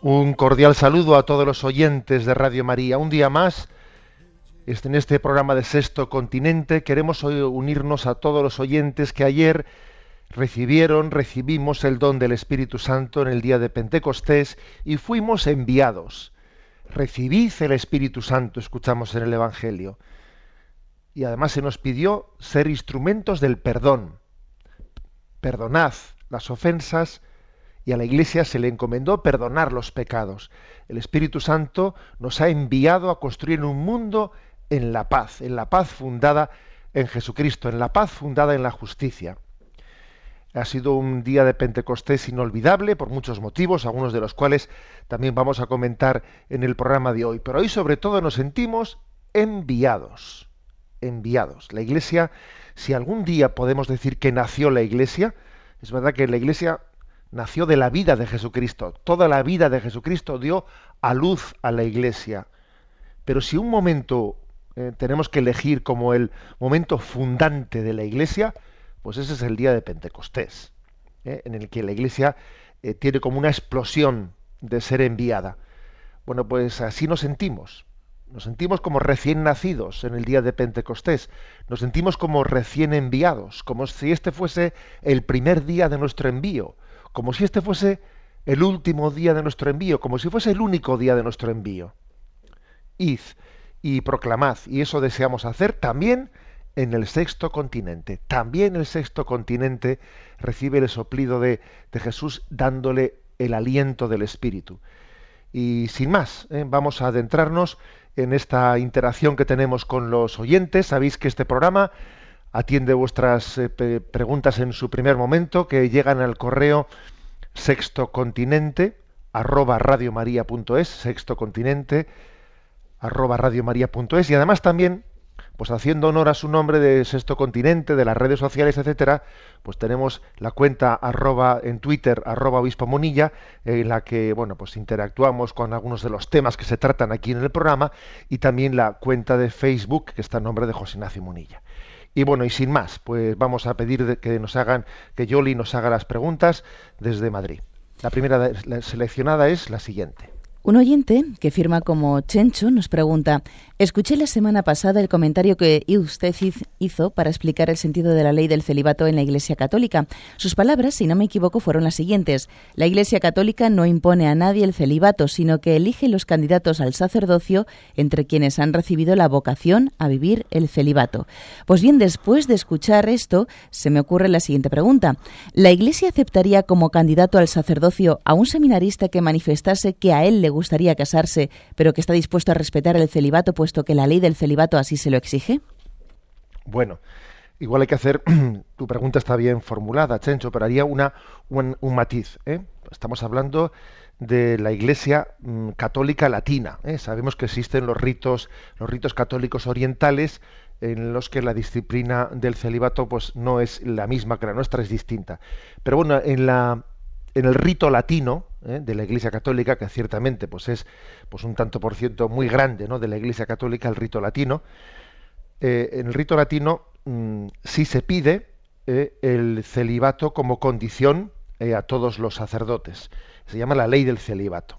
Un cordial saludo a todos los oyentes de Radio María. Un día más, este- en este programa de Sexto Continente, queremos unirnos a todos los oyentes que ayer recibieron, recibimos el don del Espíritu Santo en el día de Pentecostés y fuimos enviados. Recibid el Espíritu Santo, escuchamos en el Evangelio. Y además se nos pidió ser instrumentos del perdón. Perdonad las ofensas y a la Iglesia se le encomendó perdonar los pecados. El Espíritu Santo nos ha enviado a construir un mundo en la paz, en la paz fundada en Jesucristo, en la paz fundada en la justicia. Ha sido un día de Pentecostés inolvidable por muchos motivos, algunos de los cuales también vamos a comentar en el programa de hoy. Pero hoy sobre todo nos sentimos enviados, enviados. La Iglesia, si algún día podemos decir que nació la Iglesia, es verdad que la Iglesia nació de la vida de Jesucristo. Toda la vida de Jesucristo dio a luz a la Iglesia. Pero si un momento eh, tenemos que elegir como el momento fundante de la Iglesia, pues ese es el día de Pentecostés, ¿eh? en el que la Iglesia eh, tiene como una explosión de ser enviada. Bueno, pues así nos sentimos. Nos sentimos como recién nacidos en el día de Pentecostés. Nos sentimos como recién enviados, como si este fuese el primer día de nuestro envío, como si este fuese el último día de nuestro envío, como si fuese el único día de nuestro envío. Id y proclamad, y eso deseamos hacer también en el sexto continente. También el sexto continente recibe el soplido de, de Jesús dándole el aliento del Espíritu. Y sin más, ¿eh? vamos a adentrarnos en esta interacción que tenemos con los oyentes. Sabéis que este programa atiende vuestras eh, preguntas en su primer momento, que llegan al correo sextocontinente arroba arroba y además también pues haciendo honor a su nombre de Sexto Continente, de las redes sociales, etcétera, pues tenemos la cuenta arroba en Twitter, arroba obispo Monilla, en la que bueno pues interactuamos con algunos de los temas que se tratan aquí en el programa, y también la cuenta de Facebook, que está en nombre de José Ignacio Monilla. Y bueno, y sin más, pues vamos a pedir que nos hagan, que Yoli nos haga las preguntas desde Madrid. La primera seleccionada es la siguiente. Un oyente que firma como Chencho nos pregunta, escuché la semana pasada el comentario que usted hiz- hizo para explicar el sentido de la ley del celibato en la Iglesia Católica. Sus palabras, si no me equivoco, fueron las siguientes. La Iglesia Católica no impone a nadie el celibato, sino que elige los candidatos al sacerdocio entre quienes han recibido la vocación a vivir el celibato. Pues bien, después de escuchar esto, se me ocurre la siguiente pregunta. ¿La Iglesia aceptaría como candidato al sacerdocio a un seminarista que manifestase que a él le gustaría casarse, pero que está dispuesto a respetar el celibato, puesto que la ley del celibato así se lo exige? Bueno, igual hay que hacer, tu pregunta está bien formulada, Chencho, pero haría una, un, un matiz. ¿eh? Estamos hablando de la Iglesia mm, católica latina. ¿eh? Sabemos que existen los ritos, los ritos católicos orientales en los que la disciplina del celibato pues no es la misma que la nuestra, es distinta. Pero bueno, en la en el rito latino ¿eh? de la Iglesia Católica, que ciertamente pues es pues un tanto por ciento muy grande ¿no? de la Iglesia Católica, el rito latino, eh, en el rito latino mm, sí se pide eh, el celibato como condición a todos los sacerdotes. Se llama la ley del celibato.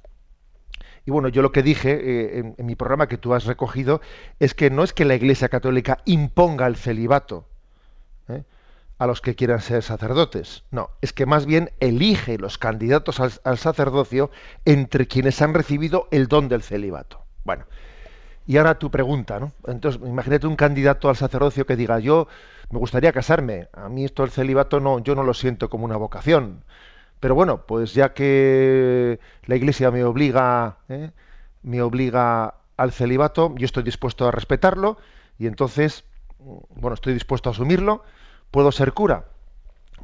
Y bueno, yo lo que dije en, mi programa que tú has recogido es que no es que la Iglesia Católica imponga el celibato. A los que quieran ser sacerdotes. No, es que más bien elige los candidatos al, sacerdocio entre quienes han recibido el don del celibato. Bueno, y ahora tu pregunta, ¿no? Entonces, imagínate un candidato al sacerdocio que diga, yo me gustaría casarme, a mí esto del celibato no, yo no lo siento como una vocación. Pero bueno, pues ya que la Iglesia me obliga, ¿eh? me obliga al celibato, yo estoy dispuesto a respetarlo y entonces, bueno, estoy dispuesto a asumirlo ¿Puedo ser cura?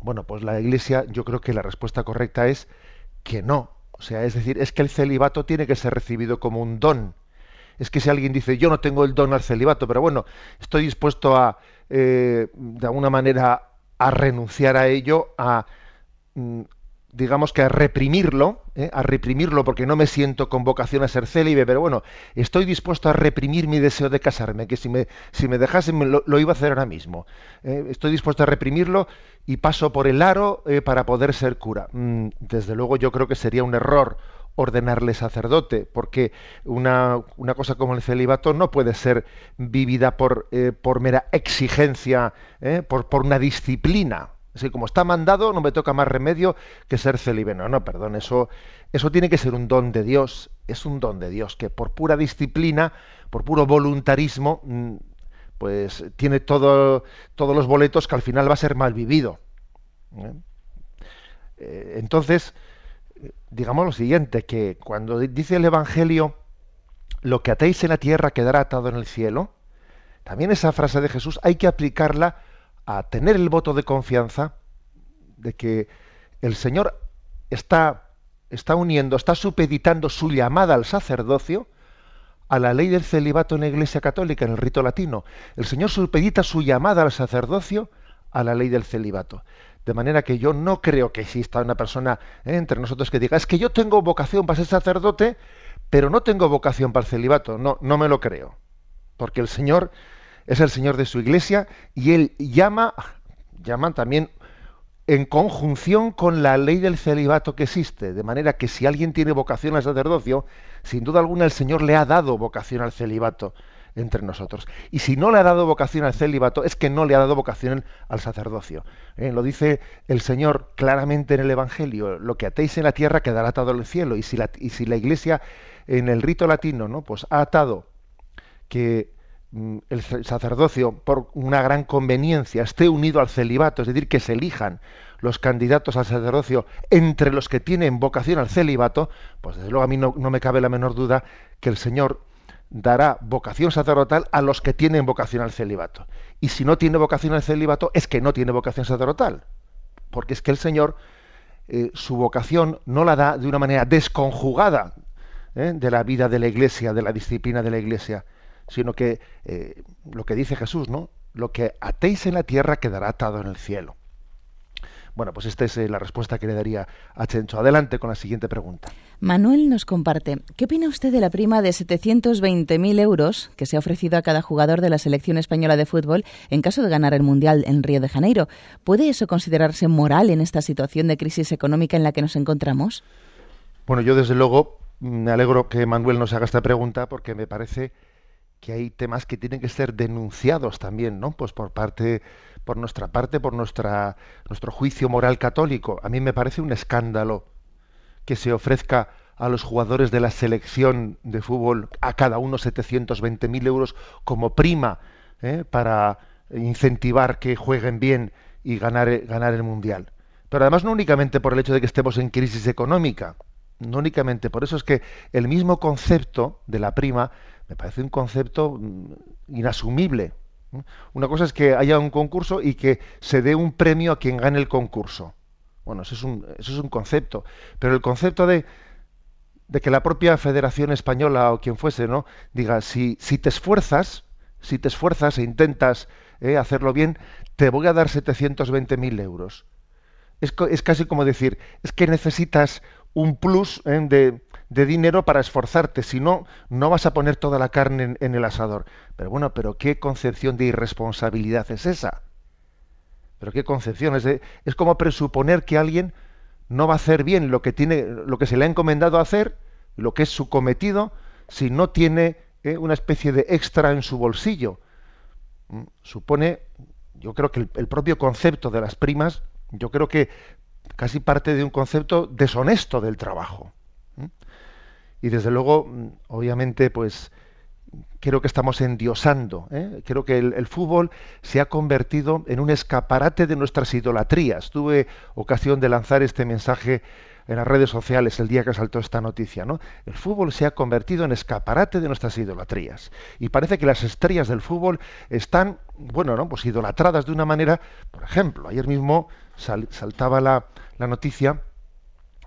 Bueno, pues la Iglesia, yo creo que la respuesta correcta es que no. O sea, es decir, es que el celibato tiene que ser recibido como un don. Es que si alguien dice, yo no tengo el don al celibato, pero bueno, estoy dispuesto a, eh, de alguna manera, a renunciar a ello, a, mm, digamos que a reprimirlo, ¿eh? a reprimirlo porque no me siento con vocación a ser célibe, pero bueno, estoy dispuesto a reprimir mi deseo de casarme, que si me, si me dejasen lo, iba a hacer ahora mismo. ¿eh? estoy dispuesto a reprimirlo y paso por el aro eh, para poder ser cura. Mm, desde luego yo creo que sería un error ordenarle sacerdote, porque una, una cosa como el celibato no puede ser vivida por, por mera exigencia, por, por una disciplina Así como está mandado, no me toca más remedio que ser célibe. No, no, perdón, eso, eso tiene que ser un don de Dios. Es un don de Dios que por pura disciplina, por puro voluntarismo, mm, pues tiene todo, todos los boletos que al final va a ser mal vivido. ¿eh? Eh, entonces, digamos lo siguiente, que cuando dice el Evangelio, lo que atéis en la tierra quedará atado en el cielo, también esa frase de Jesús hay que aplicarla a tener el voto de confianza de que el Señor está, está uniendo, está supeditando su llamada al sacerdocio a la ley del celibato en la Iglesia Católica, en el rito latino. El Señor supedita su llamada al sacerdocio a la ley del celibato. De manera que yo no creo que exista una persona ¿eh? entre nosotros que diga, es que yo tengo vocación para ser sacerdote, pero no tengo vocación para el celibato. No, no me lo creo. Porque el Señor es el Señor de su iglesia y él llama, llaman también en conjunción con la ley del celibato que existe, de manera que si alguien tiene vocación al sacerdocio, sin duda alguna el Señor le ha dado vocación al celibato entre nosotros. Y si no le ha dado vocación al celibato, es que no le ha dado vocación al sacerdocio. Eh, lo dice el Señor claramente en el Evangelio, lo que atéis en la tierra quedará atado en el cielo. Y si la, y si la Iglesia en el rito latino ¿no? pues ha atado que el sacerdocio, por una gran conveniencia, esté unido al celibato, es decir, que se elijan los candidatos al sacerdocio entre los que tienen vocación al celibato, pues desde luego a mí no, me cabe la menor duda que el Señor dará vocación sacerdotal a los que tienen vocación al celibato. Y si no tiene vocación al celibato, es que no tiene vocación sacerdotal. Porque es que el Señor eh, su vocación no la da de una manera desconjugada ¿eh? de la vida de la Iglesia, de la disciplina de la Iglesia sino que eh, lo que dice Jesús, ¿no? Lo que atéis en la tierra quedará atado en el cielo. Bueno, pues esta es eh, la respuesta que le daría a Chencho. Adelante con la siguiente pregunta. Manuel nos comparte, ¿qué opina usted de la prima de 720.000 euros que se ha ofrecido a cada jugador de la selección española de fútbol en caso de ganar el Mundial en Río de Janeiro? ¿Puede eso considerarse moral en esta situación de crisis económica en la que nos encontramos? Bueno, yo desde luego me alegro que Manuel nos haga esta pregunta porque me parece que hay temas que tienen que ser denunciados también, ¿no? Pues por parte, por nuestra parte, por nuestra, nuestro juicio moral católico. A mí me parece un escándalo que se ofrezca a los jugadores de la selección de fútbol a cada uno 720.000 euros como prima ¿eh? para incentivar que jueguen bien y ganar, ganar el mundial. Pero además no únicamente por el hecho de que estemos en crisis económica, no únicamente por eso es que el mismo concepto de la prima me parece un concepto mm, inasumible. Una cosa es que haya un concurso y que se dé un premio a quien gane el concurso. Bueno, eso es un, eso es un concepto. Pero el concepto de, de que la propia Federación Española o quien fuese, ¿no? Diga, si, si te esfuerzas, si te esfuerzas e intentas eh, hacerlo bien, te voy a dar 720.000 euros. Es, es, casi como decir, es que necesitas un plus ¿eh? de, de dinero para esforzarte, si no, no vas a poner toda la carne en, el asador. Pero bueno, pero ¿qué concepción de irresponsabilidad es esa? Pero qué concepción, es, es como presuponer que alguien no va a hacer bien lo que, tiene, lo que se le ha encomendado hacer, lo que es su cometido, si no tiene eh, una especie de extra en su bolsillo. Mm, supone yo creo que el, propio concepto de las primas, yo creo que casi parte de un concepto deshonesto del trabajo. Y desde luego, mm, obviamente, pues creo que estamos endiosando. ¿eh? Creo que el, fútbol se ha convertido en un escaparate de nuestras idolatrías. Tuve ocasión de lanzar este mensaje en las redes sociales el día que saltó esta noticia. ¿no? El fútbol se ha convertido en escaparate de nuestras idolatrías. Y parece que las estrellas del fútbol están, bueno, ¿no? pues idolatradas de una manera. Por ejemplo, ayer mismo saltaba la, la, noticia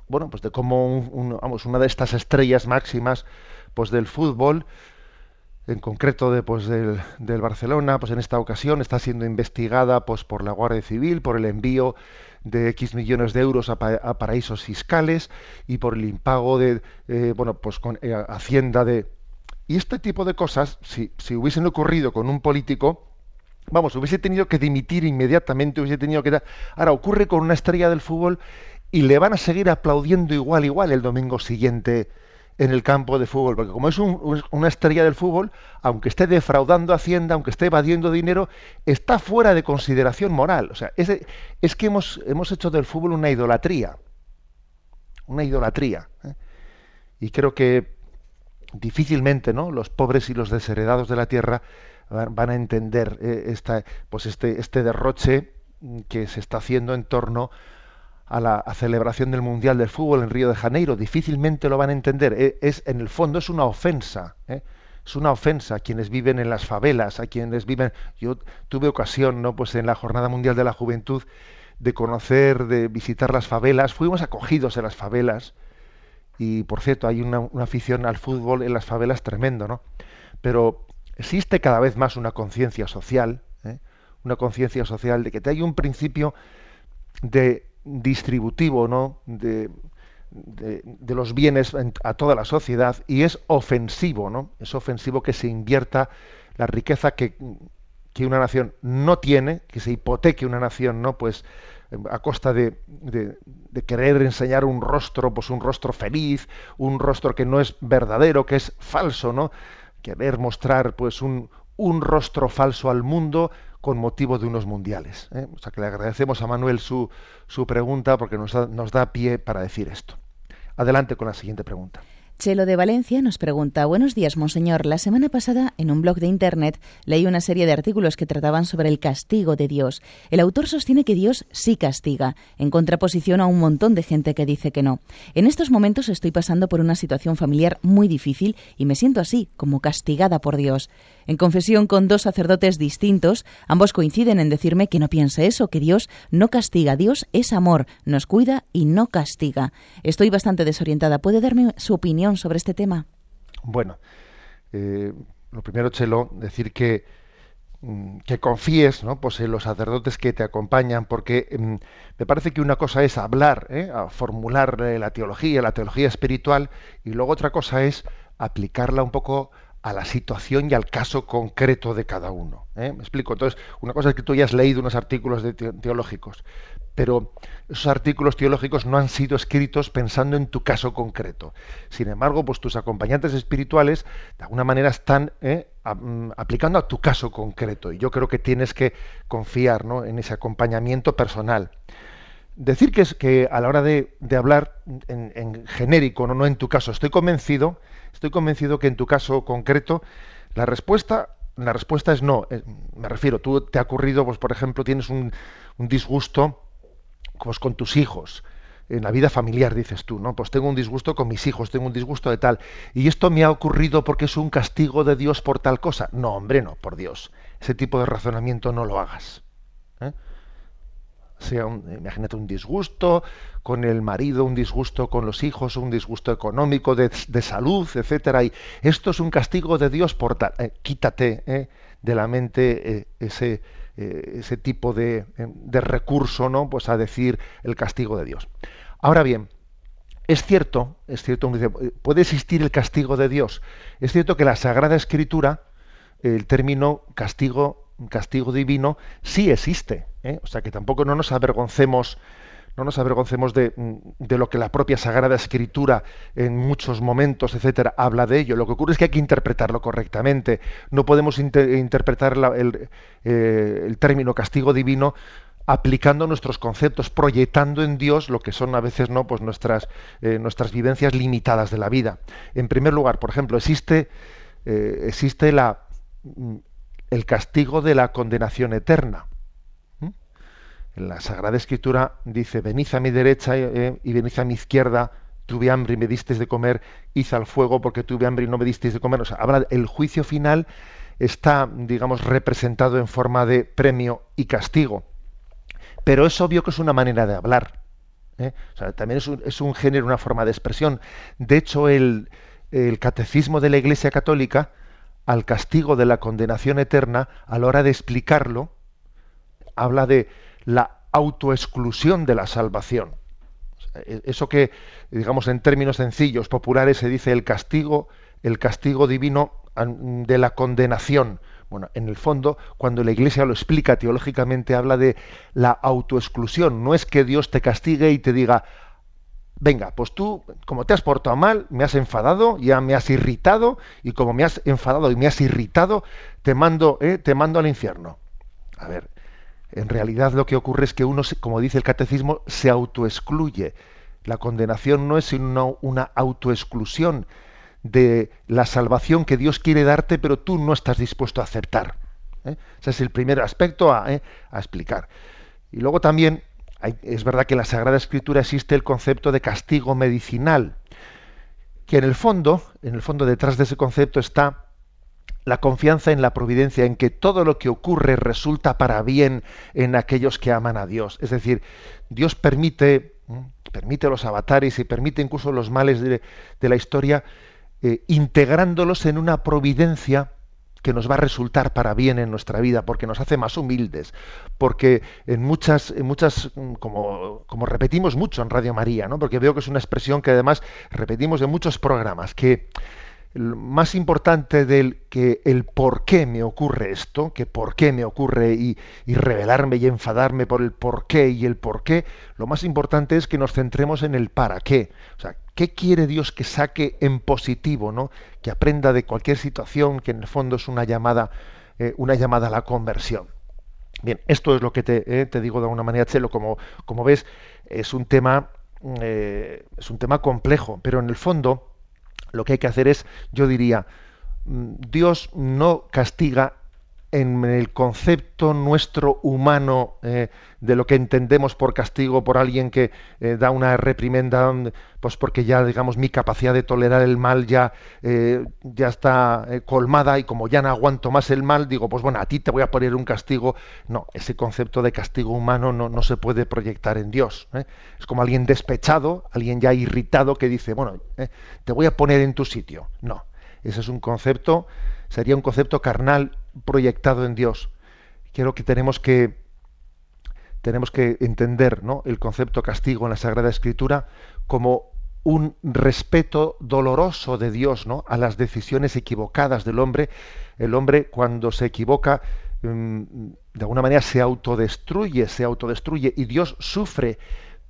bueno, pues de cómo vamos, una de estas estrellas máximas pues del fútbol en concreto de, pues, del, del, Barcelona, pues en esta ocasión está siendo investigada pues, por la Guardia Civil por el envío de X millones de euros a, paraísos fiscales y por el impago de, eh, bueno, pues con eh, Hacienda de... Y este tipo de cosas, si, si hubiesen ocurrido con un político, vamos, hubiese tenido que dimitir inmediatamente, hubiese tenido que... Ahora ocurre con una estrella del fútbol y le van a seguir aplaudiendo igual, igual el domingo siguiente en el campo de fútbol, porque como es una estrella del fútbol, aunque esté defraudando Hacienda, aunque esté evadiendo dinero, está fuera de consideración moral. O sea, es, es que hemos, hemos hecho del fútbol una idolatría, una idolatría. ¿eh? Y creo que difícilmente, ¿no? Los pobres y los desheredados de la tierra van a entender eh, esta, pues este, este derroche que se está haciendo en torno a la celebración del Mundial del Fútbol en Río de Janeiro. Difícilmente lo van a entender. E, es, en el fondo es una ofensa. ¿eh? Es una ofensa a quienes viven en las favelas, a quienes viven. Yo tuve ocasión, ¿no? Pues en la Jornada Mundial de la Juventud de conocer, de visitar las favelas. Fuimos acogidos en las favelas. Y por cierto, hay una, afición al fútbol en las favelas tremendo, ¿no? Pero existe cada vez más una conciencia social, ¿eh? una conciencia social de que hay un principio de distributivo ¿no? de, de, los bienes a toda la sociedad y es ofensivo, ¿no? Es ofensivo que se invierta la riqueza que, una nación no tiene, que se hipoteque una nación, ¿no? Pues a costa de, de, de, querer enseñar un rostro, pues un rostro feliz, un rostro que no es verdadero, que es falso, ¿no? Querer mostrar pues un, un rostro falso al mundo con motivo de unos mundiales. ¿eh? O sea que le agradecemos a Manuel su, su pregunta porque nos nos da pie para decir esto. Adelante con la siguiente pregunta. Chelo de Valencia nos pregunta, buenos días, monseñor. La semana pasada, en un blog de Internet, leí una serie de artículos que trataban sobre el castigo de Dios. El autor sostiene que Dios sí castiga, en contraposición a un montón de gente que dice que no. En estos momentos estoy pasando por una situación familiar muy difícil y me siento así, como castigada por Dios. En confesión con dos sacerdotes distintos, ambos coinciden en decirme que no piense eso, que Dios no castiga, Dios es amor, nos cuida y no castiga. Estoy bastante desorientada. ¿Puede darme su opinión? Sobre este tema? Bueno, eh, lo primero, Chelo, decir que, mm, que confíes ¿no? pues en los sacerdotes que te acompañan, porque mm, me parece que una cosa es hablar, ¿eh? a formular la teología, la teología espiritual, y luego otra cosa es aplicarla un poco a la situación y al caso concreto de cada uno. ¿eh? Me explico. Entonces, una cosa es que tú hayas leído unos artículos teológicos, pero esos artículos teológicos no han sido escritos pensando en tu caso concreto. Sin embargo, pues tus acompañantes espirituales de alguna manera están ¿eh? aplicando a tu caso concreto y yo creo que tienes que confiar en ese acompañamiento personal. Decir que, es, que a la hora de, hablar en, genérico, ¿no? no en tu caso, estoy convencido, estoy convencido que en tu caso concreto la respuesta la respuesta es no. Eh, me refiero, tú te ha ocurrido, pues por ejemplo, tienes un, un disgusto pues con tus hijos, en la vida familiar, dices tú, ¿no? Pues tengo un disgusto con mis hijos, tengo un disgusto de tal. Y esto me ha ocurrido porque es un castigo de Dios por tal cosa. No, hombre, no, por Dios. Ese tipo de razonamiento no lo hagas. ¿eh? Sea imagínate un disgusto con el marido, un disgusto con los hijos, un disgusto económico, de, salud, etcétera. Y esto es un castigo de Dios por tal. Eh, quítate ¿eh? de la mente ese eh, ese tipo de, eh, de, recurso, ¿no? Pues a decir el castigo de Dios. Ahora bien, es cierto, es cierto, puede existir el castigo de Dios. Es cierto que la Sagrada Escritura, el término castigo, castigo divino, sí existe. ¿Eh? O sea que tampoco no nos avergoncemos no nos avergoncemos de, de, lo que la propia Sagrada Escritura en muchos momentos, etcétera, habla de ello. Lo que ocurre es que hay que interpretarlo correctamente. No podemos interpretar el, eh, el, término castigo divino aplicando nuestros conceptos, proyectando en Dios lo que son a veces no, pues nuestras, eh, nuestras vivencias limitadas de la vida. En primer lugar, por ejemplo, existe, existe la, el castigo de la condenación eterna. La Sagrada Escritura dice, venid a mi derecha eh, y venid a mi izquierda, tuve hambre y me disteis de comer, hice al fuego porque tuve hambre y no me disteis de comer. O sea, el juicio final está, digamos, representado en forma de premio y castigo. Pero es obvio que es una manera de hablar. ¿eh? O sea, también es un, es un, género, una forma de expresión. De hecho, el, el catecismo de la Iglesia Católica, al castigo de la condenación eterna, a la hora de explicarlo, habla de la autoexclusión de la salvación. E, eso que, digamos, en términos sencillos, populares, se dice el castigo, el castigo divino de la condenación. Bueno, en el fondo, cuando la Iglesia lo explica teológicamente, habla de la autoexclusión. No es que Dios te castigue y te diga, venga, pues tú, como te has portado mal, me has enfadado, ya me has irritado, y como me has enfadado y me has irritado, te mando, eh, te mando al infierno. A ver, en realidad lo que ocurre es que uno, como dice el catecismo, se autoexcluye. La condenación no es sino una autoexclusión de la salvación que Dios quiere darte, pero tú no estás dispuesto a aceptar. ¿eh? Ese es el primer aspecto a, ¿eh? a explicar. Y luego también es verdad que en la Sagrada Escritura existe el concepto de castigo medicinal, que en el fondo, en el fondo detrás de ese concepto está la confianza en la providencia, en que todo lo que ocurre resulta para bien en aquellos que aman a Dios. Es decir, Dios permite, permite los avatares y permite incluso los males de, la historia, eh, integrándolos en una providencia que nos va a resultar para bien en nuestra vida, porque nos hace más humildes, porque en muchas, en muchas, como, como repetimos mucho en Radio María, ¿no? porque veo que es una expresión que además repetimos en muchos programas, que más importante del que el por qué me ocurre esto, que por qué me ocurre y, y, revelarme y enfadarme por el por qué y el por qué, lo más importante es que nos centremos en el para qué. O sea, ¿qué quiere Dios que saque en positivo, ¿no? Que aprenda de cualquier situación que en el fondo es una llamada, eh, una llamada a la conversión. Bien, esto es lo que te, eh, te digo de alguna manera, Chelo, como, como ves, es un tema, eh, es un tema complejo, pero en el fondo, lo que hay que hacer es, yo diría, mm, Dios no castiga en el concepto nuestro humano eh, de lo que entendemos por castigo por alguien que eh, da una reprimenda, pues porque ya digamos mi capacidad de tolerar el mal ya eh, ya está colmada y como ya no aguanto más el mal digo pues bueno a ti te voy a poner un castigo. No ese concepto de castigo humano no, no se puede proyectar en Dios es como alguien despechado alguien ya irritado que dice bueno te voy a poner en tu sitio no ese es un concepto sería un concepto carnal proyectado en Dios. Quiero que tenemos que tenemos que entender ¿no? el concepto castigo en la Sagrada Escritura como un respeto doloroso de Dios ¿no? a las decisiones equivocadas del hombre. El hombre cuando se equivoca mm, de alguna manera se autodestruye, se autodestruye y Dios sufre,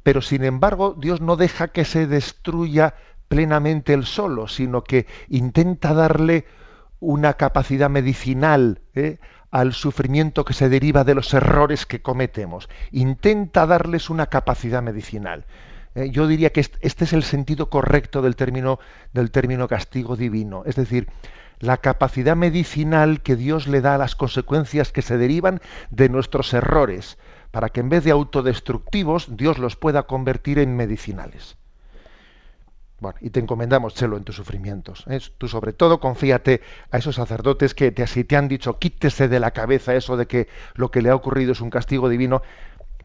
pero sin embargo Dios no deja que se destruya plenamente él solo, sino que intenta darle una capacidad medicinal ¿eh? al sufrimiento que se deriva de los errores que cometemos. Intenta darles una capacidad medicinal. ¿eh? Yo diría que este es el sentido correcto del término, del término castigo divino. Es decir, la capacidad medicinal que Dios le da a las consecuencias que se derivan de nuestros errores, para que en vez de autodestructivos, Dios los pueda convertir en medicinales. Bueno, y te encomendamos, Chelo, en tus sufrimientos. ¿eh? Tú sobre todo confíate a esos sacerdotes que te, si te han dicho quítese de la cabeza eso de que lo que le ha ocurrido es un castigo divino,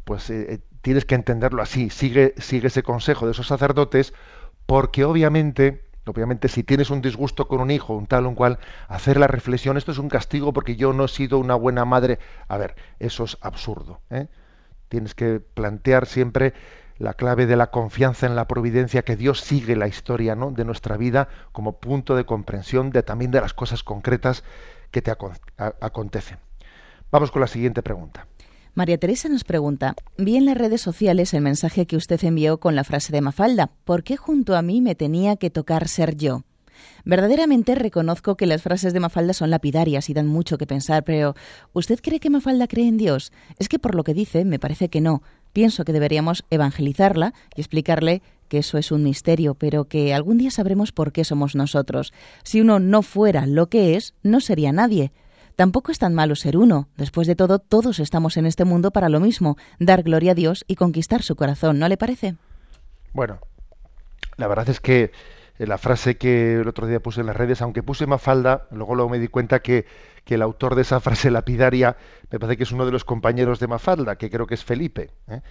pues eh, eh, tienes que entenderlo así. Sigue, sigue ese consejo de esos sacerdotes, porque obviamente, obviamente, si tienes un disgusto con un hijo, un tal o un cual, hacer la reflexión, esto es un castigo porque yo no he sido una buena madre. A ver, eso es absurdo. Tienes que plantear siempre la clave de la confianza en la providencia, que Dios sigue la historia ¿no? de nuestra vida como punto de comprensión de también de las cosas concretas que te acontecen. Vamos con la siguiente pregunta. María Teresa nos pregunta, vi en las redes sociales el mensaje que usted envió con la frase de Mafalda, ¿por qué junto a mí me tenía que tocar ser yo? Verdaderamente reconozco que las frases de Mafalda son lapidarias y dan mucho que pensar, pero ¿usted cree que Mafalda cree en Dios? Es que por lo que dice me parece que no. Pienso que deberíamos evangelizarla y explicarle que eso es un misterio, pero que algún día sabremos por qué somos nosotros. Si uno no fuera lo que es, no sería nadie. Tampoco es tan malo ser uno. Después de todo, todos estamos en este mundo para lo mismo, dar gloria a Dios y conquistar su corazón, ¿no le parece? Bueno, la verdad es que la frase que el otro día puse en las redes, aunque puse Mafalda, luego, luego me di cuenta que, el autor de esa frase lapidaria me parece que es uno de los compañeros de Mafalda, que creo que es Felipe. ¿eh?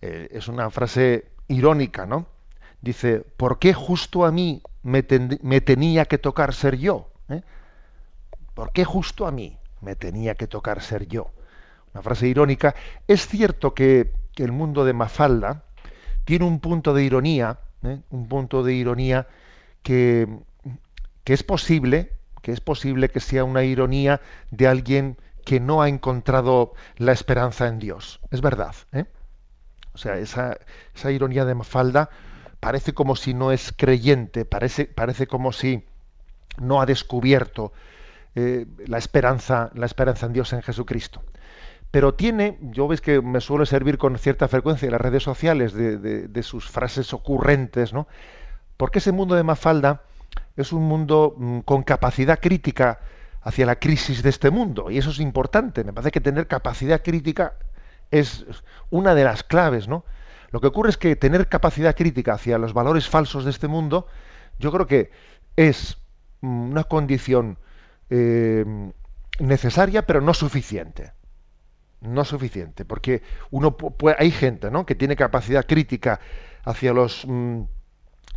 Eh, es una frase irónica, ¿no? Dice, ¿por qué justo a mí me, tenía que tocar ser yo? ¿Por qué justo a mí me tenía que tocar ser yo? Una frase irónica. Es cierto que, que el mundo de Mafalda tiene un punto de ironía, un punto de ironía que, es posible, que es posible que sea una ironía de alguien que no ha encontrado la esperanza en Dios. Es verdad. ¿eh? O sea, esa, esa, ironía de Mafalda parece como si no es creyente, parece, parece como si no ha descubierto eh, la esperanza, la esperanza en Dios en Jesucristo. Pero tiene, yo ves que me suele servir con cierta frecuencia en las redes sociales de, de sus frases ocurrentes, ¿no? Porque ese mundo de Mafalda es un mundo mm, con capacidad crítica hacia la crisis de este mundo. Y eso es importante. Me parece que tener capacidad crítica es una de las claves, ¿no? Lo que ocurre es que tener capacidad crítica hacia los valores falsos de este mundo, yo creo que es mm, una condición eh, necesaria, pero no suficiente. No suficiente, porque uno hay gente, ¿no? que tiene capacidad crítica hacia los mm,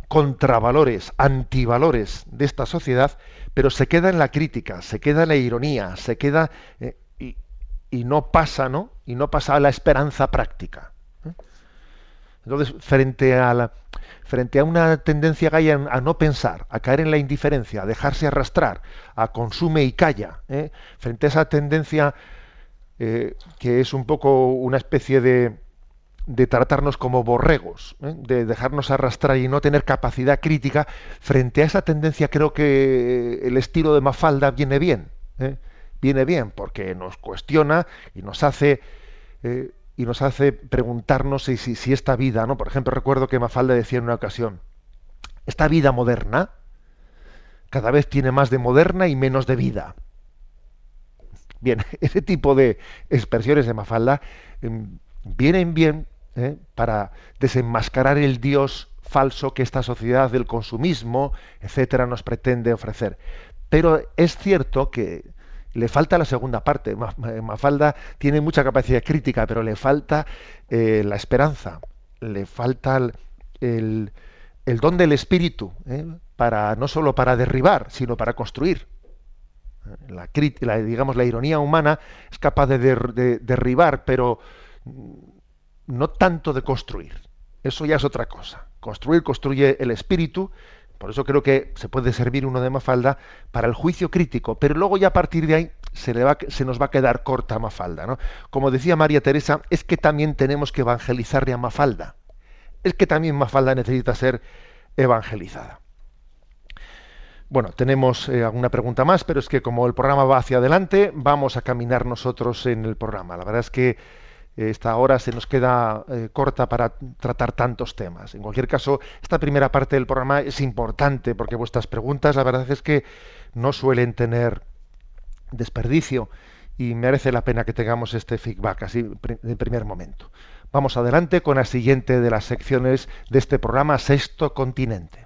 contravalores, antivalores de esta sociedad, pero se queda en la crítica, se queda en la ironía, se queda eh, y, no pasa, ¿no? Y no pasa a la esperanza práctica. ¿eh? Entonces, frente a la, frente a una tendencia que a no pensar, a caer en la indiferencia, a dejarse arrastrar, a consume y calla, ¿eh? frente a esa tendencia que es un poco una especie de, de tratarnos como borregos, ¿eh? de dejarnos arrastrar y no tener capacidad crítica, frente a esa tendencia creo que el estilo de Mafalda viene bien. ¿eh? Viene bien porque nos cuestiona y nos hace eh, y nos hace preguntarnos si, si, esta vida, ¿no? Por ejemplo, recuerdo que Mafalda decía en una ocasión, esta vida moderna cada vez tiene más de moderna y menos de vida. Bien, ese tipo de expresiones de Mafalda em, vienen bien ¿eh? para desenmascarar el Dios falso que esta sociedad del consumismo, etcétera, nos pretende ofrecer. Pero es cierto que le falta la segunda parte. Mafalda tiene mucha capacidad crítica, pero le falta eh, la esperanza, le falta el, don del espíritu, ¿eh? para no solo para derribar, sino para construir. La, digamos, la ironía humana es capaz de derribar, pero no tanto de construir. Eso ya es otra cosa. Construir construye el espíritu, por eso creo que se puede servir uno de Mafalda para el juicio crítico, pero luego ya a partir de ahí se, nos va a quedar corta Mafalda. ¿no? Como decía María Teresa, es que también tenemos que evangelizarle a Mafalda. Es que también Mafalda necesita ser evangelizada. Bueno, tenemos eh, alguna pregunta más, pero es que como el programa va hacia adelante, vamos a caminar nosotros en el programa. La verdad es que esta hora se nos queda eh, corta para tratar tantos temas. En cualquier caso, esta primera parte del programa es importante porque vuestras preguntas, la verdad es que no suelen tener desperdicio y merece la pena que tengamos este feedback así de primer momento. Vamos adelante con la siguiente de las secciones de este programa, Sexto Continente.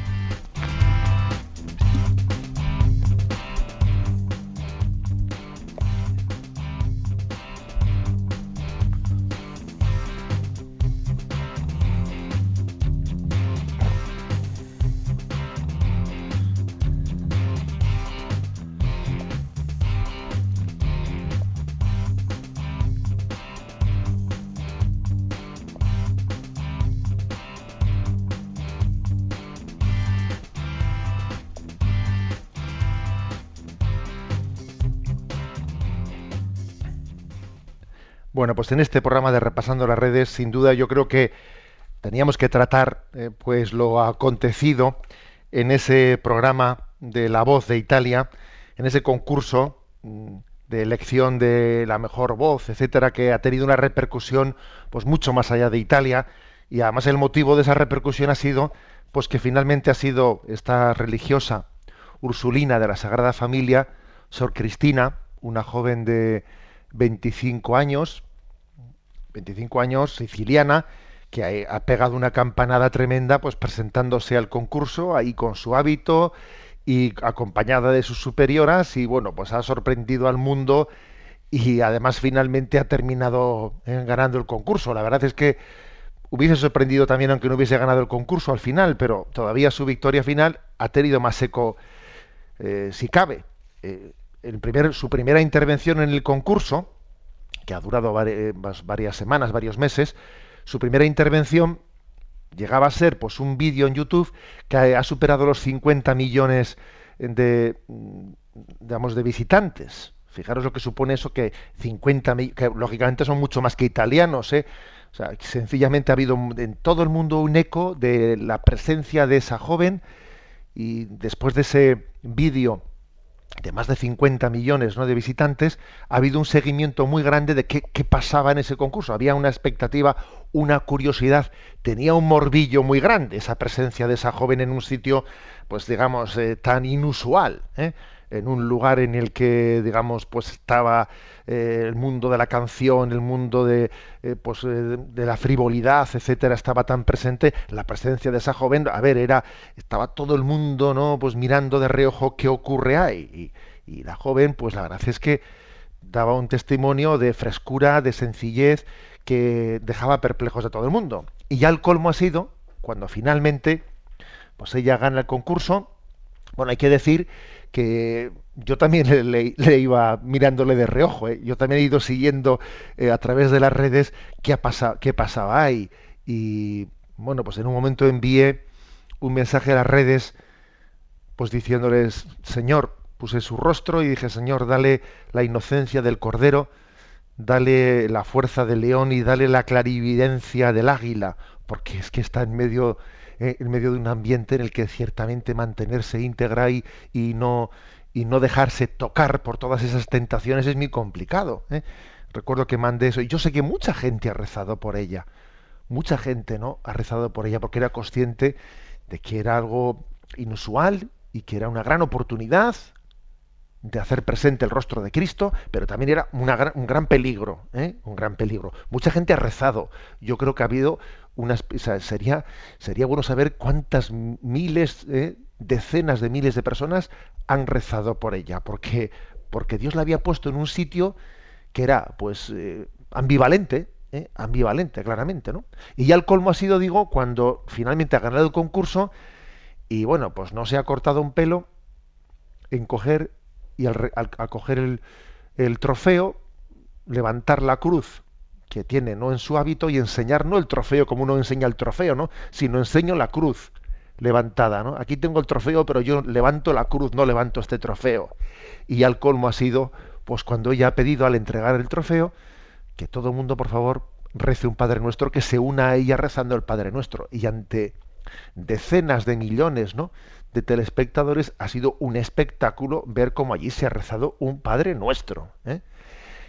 Bueno, pues en este programa de Repasando las Redes, sin duda yo creo que teníamos que tratar eh, pues lo acontecido en ese programa de La Voz de Italia, en ese concurso mm, de elección de la mejor voz, etcétera, que ha tenido una repercusión pues mucho más allá de Italia. Y además el motivo de esa repercusión ha sido pues que finalmente ha sido esta religiosa ursulina de la Sagrada Familia, Sor Cristina, una joven de 25 años, 25 años, siciliana, que ha, pegado una campanada tremenda, pues presentándose al concurso ahí con su hábito y acompañada de sus superioras y bueno, pues ha sorprendido al mundo y además finalmente ha terminado eh, ganando el concurso. La verdad es que hubiese sorprendido también aunque no hubiese ganado el concurso al final, pero todavía su victoria final ha tenido más eco eh, si cabe. Eh, primer, su primera intervención en el concurso, que ha durado varias semanas, varios meses, su primera intervención llegaba a ser pues un vídeo en YouTube que ha superado los 50 millones de digamos de visitantes. Fijaros lo que supone eso que 50 que lógicamente son mucho más que italianos, ¿eh? O sea, sencillamente ha habido en todo el mundo un eco de la presencia de esa joven y después de ese vídeo de más de 50 millones ¿no? de visitantes, ha habido un seguimiento muy grande de qué, pasaba en ese concurso. Había una expectativa, una curiosidad, tenía un morbillo muy grande esa presencia de esa joven en un sitio, pues digamos, eh, tan inusual. ¿eh? En un lugar en el que digamos pues estaba eh, el mundo de la canción el mundo de pues de la frivolidad etcétera estaba tan presente la presencia de esa joven a ver era estaba todo el mundo no pues mirando de reojo qué ocurre ahí. Y, y la joven pues la verdad es que daba un testimonio de frescura de sencillez que dejaba perplejos a todo el mundo. Y ya el colmo ha sido cuando finalmente pues ella gana el concurso. Bueno hay que decir que yo también le, iba mirándole de reojo, ¿eh? yo también he ido siguiendo eh, a través de las redes qué, ha pasado, qué pasaba ahí. Y bueno, pues en un momento envié un mensaje a las redes, pues diciéndoles, Señor, puse su rostro y dije, Señor, dale la inocencia del cordero, dale la fuerza del león y dale la clarividencia del águila, porque es que está en medio eh, en medio de un ambiente en el que ciertamente mantenerse íntegra y, y, no, y no dejarse tocar por todas esas tentaciones es muy complicado. ¿eh? Recuerdo que mandé eso y yo sé que mucha gente ha rezado por ella. Mucha gente no ha rezado por ella porque era consciente de que era algo inusual y que era una gran oportunidad de hacer presente el rostro de Cristo, pero también era un gran peligro, ¿eh? un gran peligro. Mucha gente ha rezado. Yo creo que ha habido unas, sería sería bueno saber cuántas miles, ¿eh? decenas de miles de personas han rezado por ella, porque porque Dios la había puesto en un sitio que era, pues, eh, ambivalente, ambivalente, claramente, ¿no? Y ya el colmo ha sido, digo, cuando finalmente ha ganado el concurso y bueno, pues no se ha cortado un pelo en coger y al, coger el, trofeo, levantar la cruz que tiene no en su hábito y enseñar no el trofeo como uno enseña el trofeo, ¿no? sino enseño la cruz levantada, ¿no? Aquí tengo el trofeo, pero yo levanto la cruz, no levanto este trofeo. Y al colmo ha sido, pues cuando ella ha pedido al entregar el trofeo, que todo el mundo, por favor, rece un Padre Nuestro, que se una a ella rezando el Padre Nuestro. Y ante decenas de millones, ¿no? De telespectadores ha sido un espectáculo ver cómo allí se ha rezado un Padre Nuestro. ¿eh?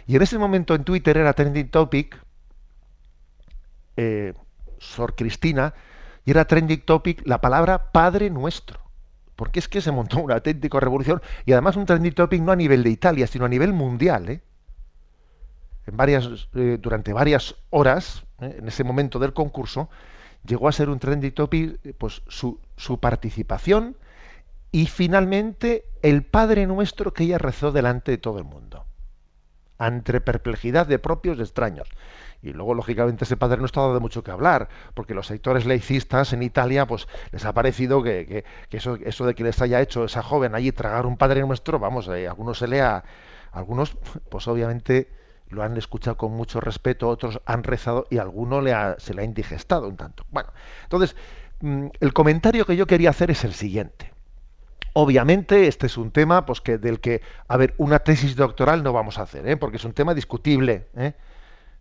Y en ese momento en Twitter era trending topic, eh, Sor Cristina, y era trending topic la palabra Padre Nuestro. Porque es que se montó una auténtica revolución y además un trending topic no a nivel de Italia, sino a nivel mundial. ¿eh? En varias, durante varias horas, en ese momento del concurso, llegó a ser un trending topic pues, su, su participación y finalmente el Padre Nuestro que ella rezó delante de todo el mundo, ante perplejidad de propios extraños. Y luego, lógicamente, ese Padre Nuestro ha dado de mucho que hablar, porque los sectores laicistas en Italia, pues les ha parecido que, eso, eso, de que les haya hecho esa joven allí tragar un Padre Nuestro, vamos, eh, algunos se lea, algunos, pues obviamente lo han escuchado con mucho respeto, otros han rezado y alguno se le ha indigestado un tanto. Bueno, entonces, mm, el comentario que yo quería hacer es el siguiente. Obviamente, este es un tema pues, que, del que, a ver, una tesis doctoral no vamos a hacer, ¿eh? porque es un tema discutible. ¿eh?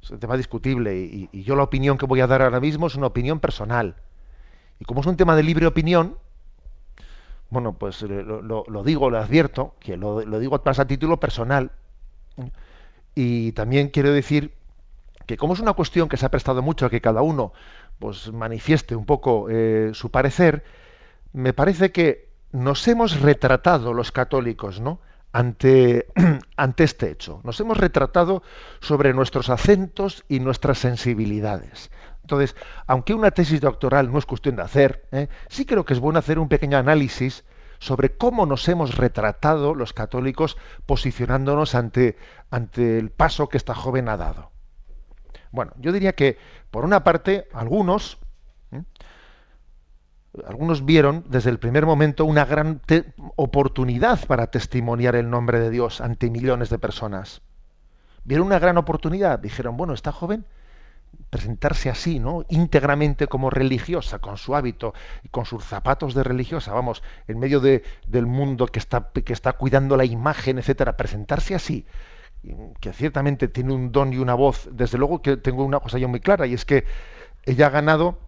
Es un tema discutible y, yo la opinión que voy a dar ahora mismo es una opinión personal. Y como es un tema de libre opinión, bueno, pues lo, digo, lo advierto, que lo, digo más a título personal. Y también quiero decir que como es una cuestión que se ha prestado mucho a que cada uno pues manifieste un poco eh, su parecer, me parece que nos hemos retratado los católicos, ¿no? ante, ante este hecho. Nos hemos retratado sobre nuestros acentos y nuestras sensibilidades. Entonces, aunque una tesis doctoral no es cuestión de hacer, ¿eh? sí creo que es bueno hacer un pequeño análisis sobre cómo nos hemos retratado los católicos posicionándonos ante, ante el paso que esta joven ha dado. Bueno, yo diría que, por una parte, algunos, ¿eh? algunos vieron desde el primer momento una gran oportunidad para testimoniar el nombre de Dios ante millones de personas. Vieron una gran oportunidad. Dijeron, bueno, esta joven presentarse así, ¿no? íntegramente como religiosa, con su hábito y con sus zapatos de religiosa, vamos, en medio de, del mundo que está, que está cuidando la imagen, etcétera, presentarse así, que ciertamente tiene un don y una voz, desde luego que tengo una cosa yo muy clara, y es que ella ha ganado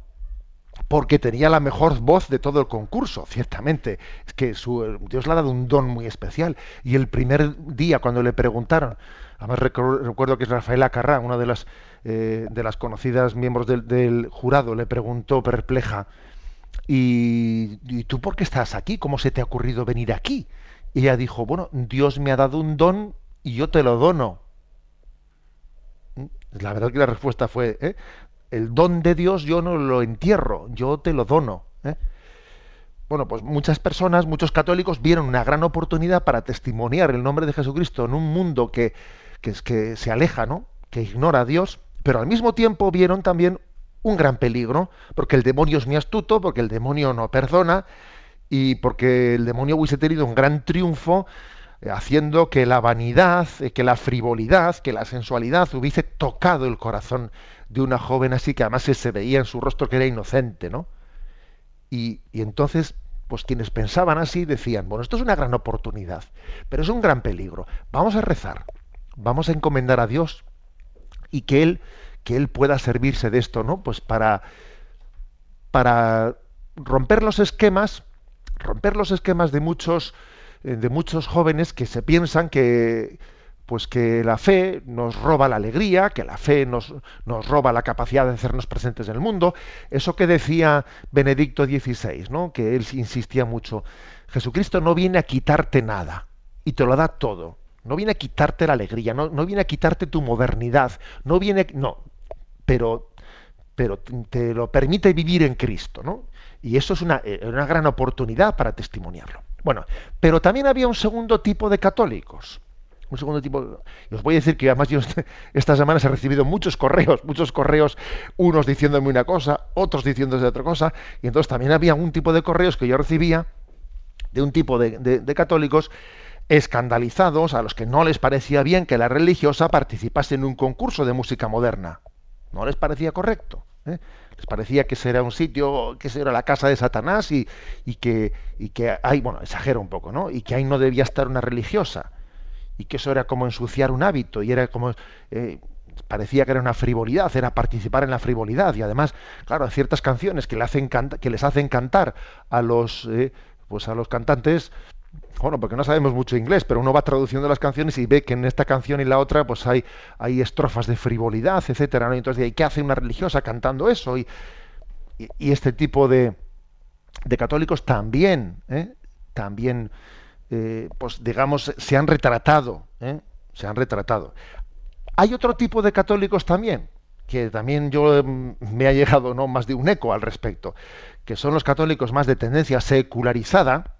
porque tenía la mejor voz de todo el concurso, ciertamente. Es que su, Dios le ha dado un don muy especial. Y el primer día, cuando le preguntaron, además recuerdo que es Rafaela Carrá, una de las, eh, de las conocidas miembros del, jurado, le preguntó perpleja, ¿Y, ¿y tú por qué estás aquí? ¿Cómo se te ha ocurrido venir aquí? Y ella dijo, bueno, Dios me ha dado un don y yo te lo dono. ¿Mm? La verdad que la respuesta fue, ¿eh? el don de Dios yo no lo entierro, yo te lo dono. ¿eh? Bueno, pues muchas personas, muchos católicos vieron una gran oportunidad para testimoniar el nombre de Jesucristo en un mundo que, que, es, que se aleja, ¿no? que ignora a Dios, pero al mismo tiempo vieron también un gran peligro, porque el demonio es muy astuto, porque el demonio no perdona y porque el demonio hubiese tenido un gran triunfo eh, haciendo que la vanidad, eh, que la frivolidad, que la sensualidad hubiese tocado el corazón de una joven así que además se veía en su rostro que era inocente, ¿no? Y, y, entonces, pues quienes pensaban así decían, bueno, esto es una gran oportunidad, pero es un gran peligro. Vamos a rezar, vamos a encomendar a Dios y que Él, que Él pueda servirse de esto, ¿no? Pues para, para romper los esquemas, romper los esquemas de muchos, eh, de muchos jóvenes que se piensan que, pues que la fe nos roba la alegría, que la fe nos, nos, roba la capacidad de hacernos presentes en el mundo. Eso que decía Benedicto XVI, ¿no? que él insistía mucho. Jesucristo no viene a quitarte nada y te lo da todo. No viene a quitarte la alegría, no, no viene a quitarte tu modernidad, no viene, no, pero, pero te lo permite vivir en Cristo, ¿no? Y eso es una, eh, una gran oportunidad para testimoniarlo. Bueno, pero también había un segundo tipo de católicos un segundo tipo. Y os voy a decir que además yo estas semanas he recibido muchos correos, muchos correos, unos diciéndome una cosa, otros diciéndose otra cosa, y entonces también había un tipo de correos que yo recibía de un tipo de, católicos escandalizados a los que no les parecía bien que la religiosa participase en un concurso de música moderna. No les parecía correcto. ¿eh? Les parecía que ese era un sitio, que era la casa de Satanás y, y, que, y que hay, bueno, exagero un poco, ¿no? Y que ahí no debía estar una religiosa y que eso era como ensuciar un hábito y era como eh, parecía que era una frivolidad, era participar en la frivolidad y además, claro, ciertas canciones que, le hacen que les hacen cantar a los eh, pues a los cantantes bueno, porque no sabemos mucho inglés, pero uno va traduciendo las canciones y ve que en esta canción y la otra pues hay, hay estrofas de frivolidad, etcétera, ¿no? Entonces, ¿qué hace una religiosa cantando eso? Y, y, este tipo de, de católicos también, ¿eh? también eh, pues digamos, se han retratado, ¿eh? se han retratado. Hay otro tipo de católicos también, que también yo mm, me ha llegado no más de un eco al respecto, que son los católicos más de tendencia secularizada,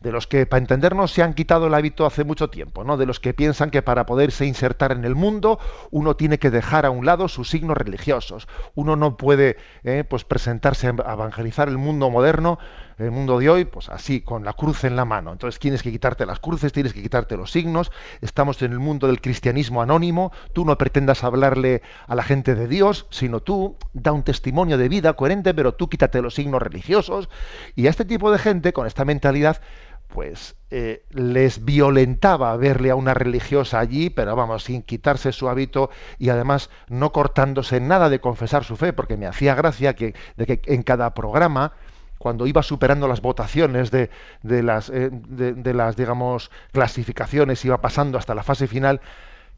de los que, para entendernos, se han quitado el hábito hace mucho tiempo, ¿no? De los que piensan que para poderse insertar en el mundo uno tiene que dejar a un lado sus signos religiosos. Uno no puede, eh, pues, presentarse a evangelizar el mundo moderno, el mundo de hoy, pues así, con la cruz en la mano. Entonces tienes que quitarte las cruces, tienes que quitarte los signos. Estamos en el mundo del cristianismo anónimo. Tú no pretendas hablarle a la gente de Dios, sino tú da un testimonio de vida coherente, pero tú quítate los signos religiosos. Y a este tipo de gente, con esta mentalidad, pues eh, les violentaba verle a una religiosa allí, pero vamos, sin quitarse su hábito y además no cortándose nada de confesar su fe, porque me hacía gracia que, de que en cada programa, cuando iba superando las votaciones de, de las, eh, de, las, digamos, clasificaciones, iba pasando hasta la fase final,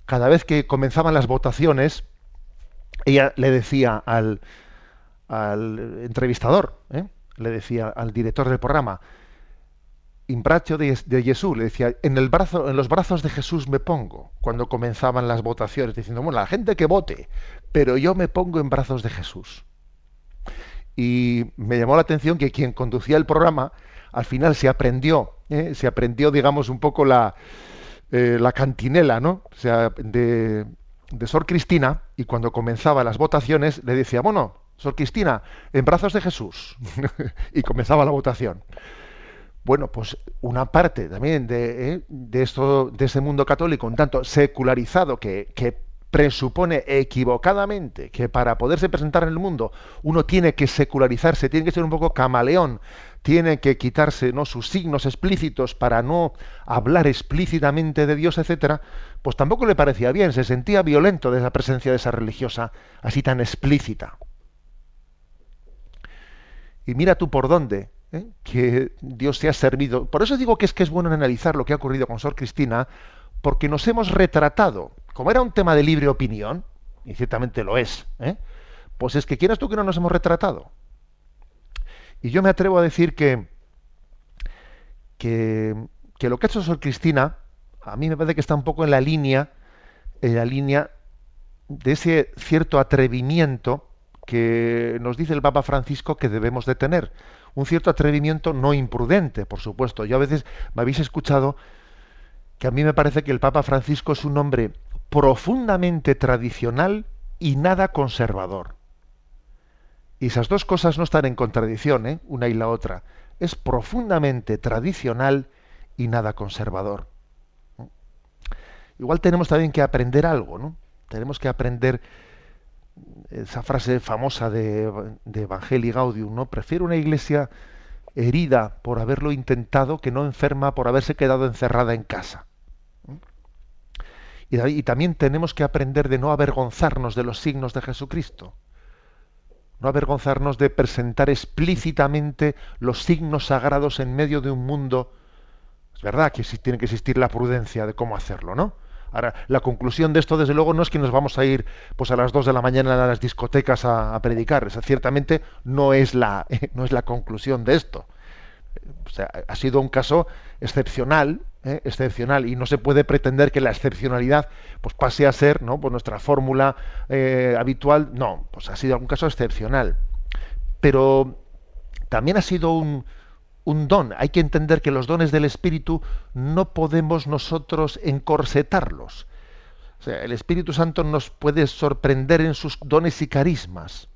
cada vez que comenzaban las votaciones, ella le decía al, al entrevistador, ¿eh? le decía al director del programa, imbracho de, de, Jesús, le decía, en, el brazo, en los brazos de Jesús me pongo, cuando comenzaban las votaciones, diciendo, bueno, la gente que vote, pero yo me pongo en brazos de Jesús. Y me llamó la atención que quien conducía el programa, al final se aprendió, ¿eh? se aprendió, digamos, un poco la, eh, la cantinela, ¿no? O sea, de, de Sor Cristina, y cuando comenzaba las votaciones, le decía, bueno, Sor Cristina, en brazos de Jesús. y comenzaba la votación. Bueno, pues una parte también de, eh, de, esto, de ese mundo católico un tanto secularizado que, que, presupone equivocadamente que para poderse presentar en el mundo uno tiene que secularizarse, tiene que ser un poco camaleón, tiene que quitarse ¿no? sus signos explícitos para no hablar explícitamente de Dios, etcétera, pues tampoco le parecía bien, se sentía violento de la presencia de esa religiosa así tan explícita. Y mira tú por dónde, ¿eh? que Dios te ha servido. Por eso digo que es que es bueno analizar lo que ha ocurrido con Sor Cristina, porque nos hemos retratado, como era un tema de libre opinión, y ciertamente lo es, ¿eh? pues es que quieras tú que no nos hemos retratado. Y yo me atrevo a decir que, que, que lo que ha hecho Sor Cristina, a mí me parece que está un poco en la línea, en la línea de ese cierto atrevimiento que nos dice el Papa Francisco que debemos de tener un cierto atrevimiento no imprudente, por supuesto. Yo a veces me habéis escuchado que a mí me parece que el Papa Francisco es un hombre profundamente tradicional y nada conservador. Y esas dos cosas no están en contradicción, ¿eh? una y la otra. Es profundamente tradicional y nada conservador. Igual tenemos también que aprender algo, ¿no? Tenemos que aprender esa frase famosa de, de Evangelii Gaudium, ¿no? Prefiero una iglesia herida por haberlo intentado que no enferma por haberse quedado encerrada en casa. Y, también tenemos que aprender de no avergonzarnos de los signos de Jesucristo. No avergonzarnos de presentar explícitamente los signos sagrados en medio de un mundo. Es verdad que tiene que existir la prudencia de cómo hacerlo, ¿no? Ahora, la conclusión de esto, desde luego, no es que nos vamos a ir pues a las 2 de la mañana a las discotecas a, predicar. Esa, ciertamente no es, la, no es la conclusión de esto. O ha sido un caso excepcional, ¿eh? excepcional, y no se puede pretender que la excepcionalidad pues pase a ser ¿no? pues nuestra fórmula eh, habitual. No, pues ha sido un caso excepcional. Pero también ha sido un, un don. Hay que entender que los dones del Espíritu no podemos nosotros encorsetarlos. O sea, el Espíritu Santo nos puede sorprender en sus dones y carismas.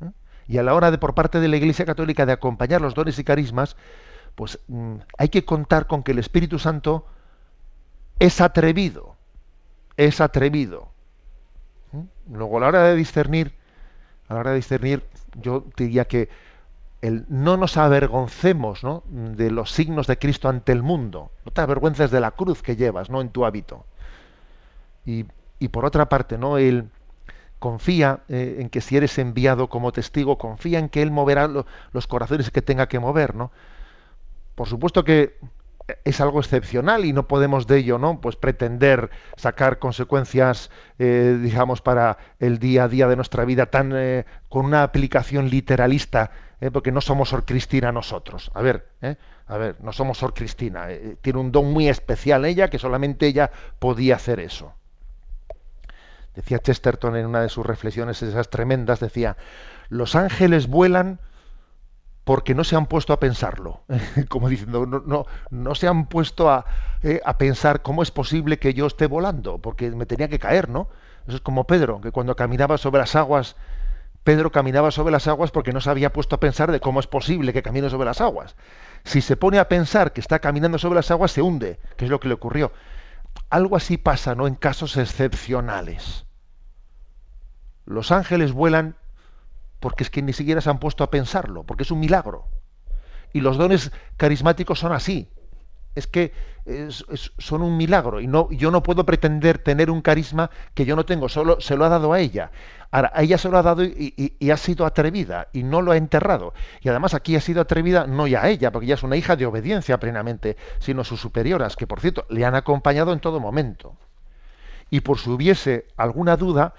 ¿eh? Y a la hora de, por parte de la Iglesia Católica, de acompañar los dones y carismas, pues mm, hay que contar con que el Espíritu Santo es atrevido. Es atrevido. ¿eh? Luego, a la hora de discernir, a la hora de discernir, yo diría que no nos avergoncemos de los signos de Cristo ante el mundo. No te avergüences de la cruz que llevas ¿no? en tu hábito. Y, por otra parte, ¿no? Él confía eh, en que si eres enviado como testigo, confía en que Él moverá los corazones que tenga que mover. ¿no? Por supuesto que es algo excepcional y no podemos de ello no pues pretender sacar consecuencias eh, digamos para el día a día de nuestra vida tan eh, con una aplicación literalista ¿eh? porque no somos Sor Cristina nosotros. A ver, a ver, no somos Sor Cristina. Tiene un don muy especial ella que solamente ella podía hacer eso. Decía Chesterton en una de sus reflexiones, esas tremendas, decía, los ángeles vuelan porque no se han puesto a pensarlo, como diciendo, no, no, no se han puesto a, a, pensar cómo es posible que yo esté volando, porque me tenía que caer, ¿no? Eso es como Pedro, que cuando caminaba sobre las aguas Pedro caminaba sobre las aguas porque no se había puesto a pensar de cómo es posible que camine sobre las aguas. Si se pone a pensar que está caminando sobre las aguas, se hunde, que es lo que le ocurrió. Algo así pasa, ¿no? En casos excepcionales. Los ángeles vuelan porque es que ni siquiera se han puesto a pensarlo, porque es un milagro. Y los dones carismáticos son así. es que son un milagro y no, yo no puedo pretender tener un carisma que yo no tengo, solo se lo ha dado a ella. Ahora, a ella se lo ha dado y, ha sido atrevida y no lo ha enterrado. Y además aquí ha sido atrevida no ya a ella, porque ella es una hija de obediencia plenamente, sino sus superioras, que por cierto le han acompañado en todo momento. Y por si hubiese alguna duda,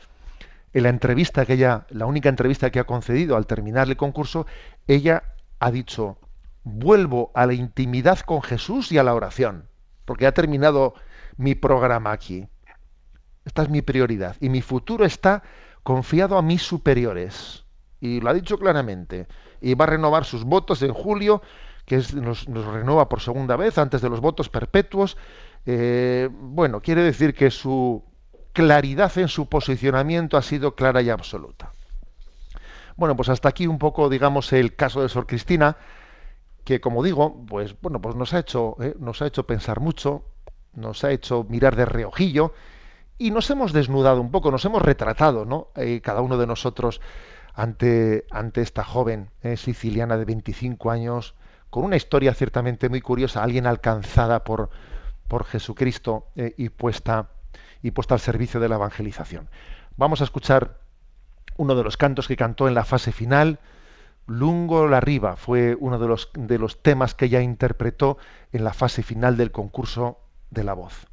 en la entrevista que ella, la única entrevista que ha concedido al terminar el concurso, ella ha dicho, vuelvo a la intimidad con Jesús y a la oración, porque ha terminado mi programa aquí. Esta es mi prioridad y mi futuro está confiado a mis superiores. Y lo ha dicho claramente. Y va a renovar sus votos en julio, que nos, renueva por segunda vez antes de los votos perpetuos. Eh, bueno, quiere decir que su claridad en su posicionamiento ha sido clara y absoluta. Bueno, pues hasta aquí un poco, digamos, el caso de Sor Cristina, que como digo, pues bueno, pues nos ha hecho, eh, nos ha hecho pensar mucho, nos ha hecho mirar de reojillo y nos hemos desnudado un poco, nos hemos retratado, ¿no? Eh, cada uno de nosotros ante, ante esta joven eh, siciliana de 25 años, con una historia ciertamente muy curiosa, alguien alcanzada por, por Jesucristo y, puesta, y puesta al servicio de la evangelización. Vamos a escuchar uno de los cantos que cantó en la fase final. Lungo la Riva fue uno de los, de los temas que ella interpretó en la fase final del concurso de la voz.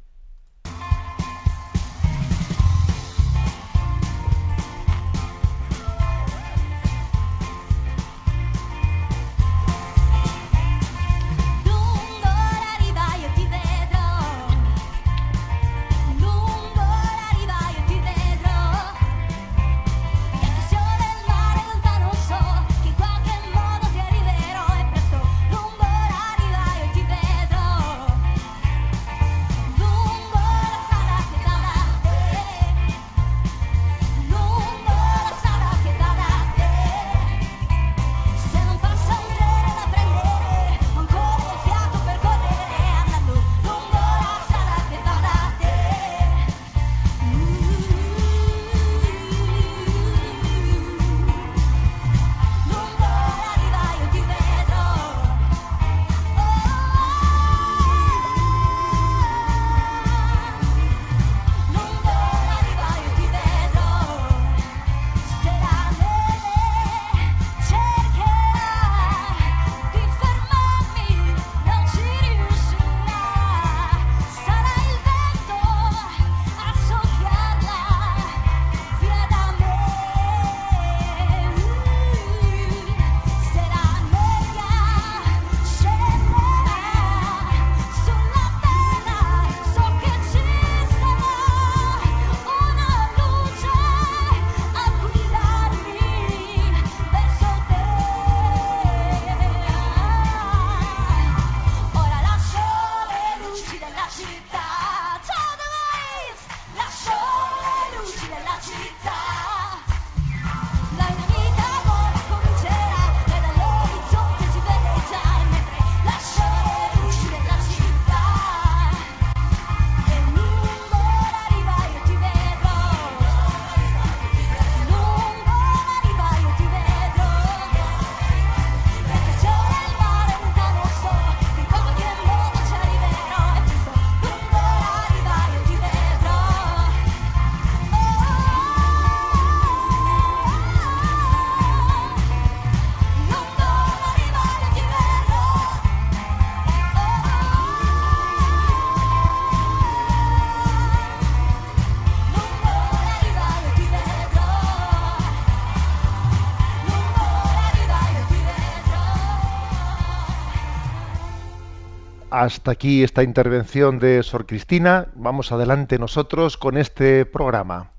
Hasta aquí esta intervención de Sor Cristina. Vamos adelante nosotros con este programa.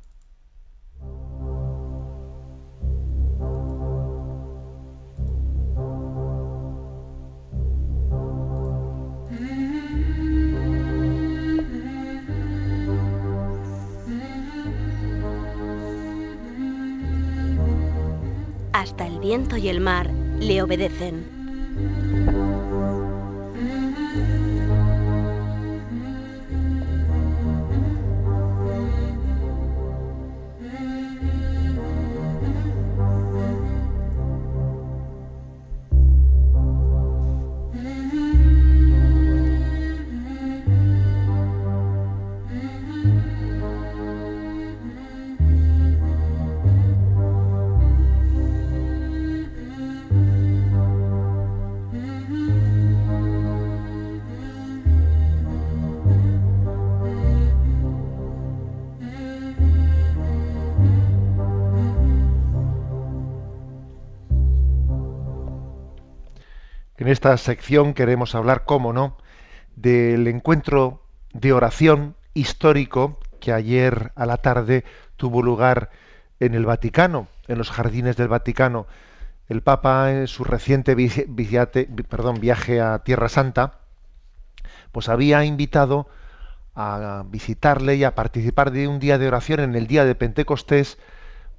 Hasta el viento y el mar le obedecen. Esta sección queremos hablar, cómo no, del encuentro de oración histórico que ayer a la tarde tuvo lugar en el Vaticano, en los jardines del Vaticano. El Papa en su reciente viaje a Tierra Santa, pues había invitado a visitarle y a participar de un día de oración en el día de Pentecostés,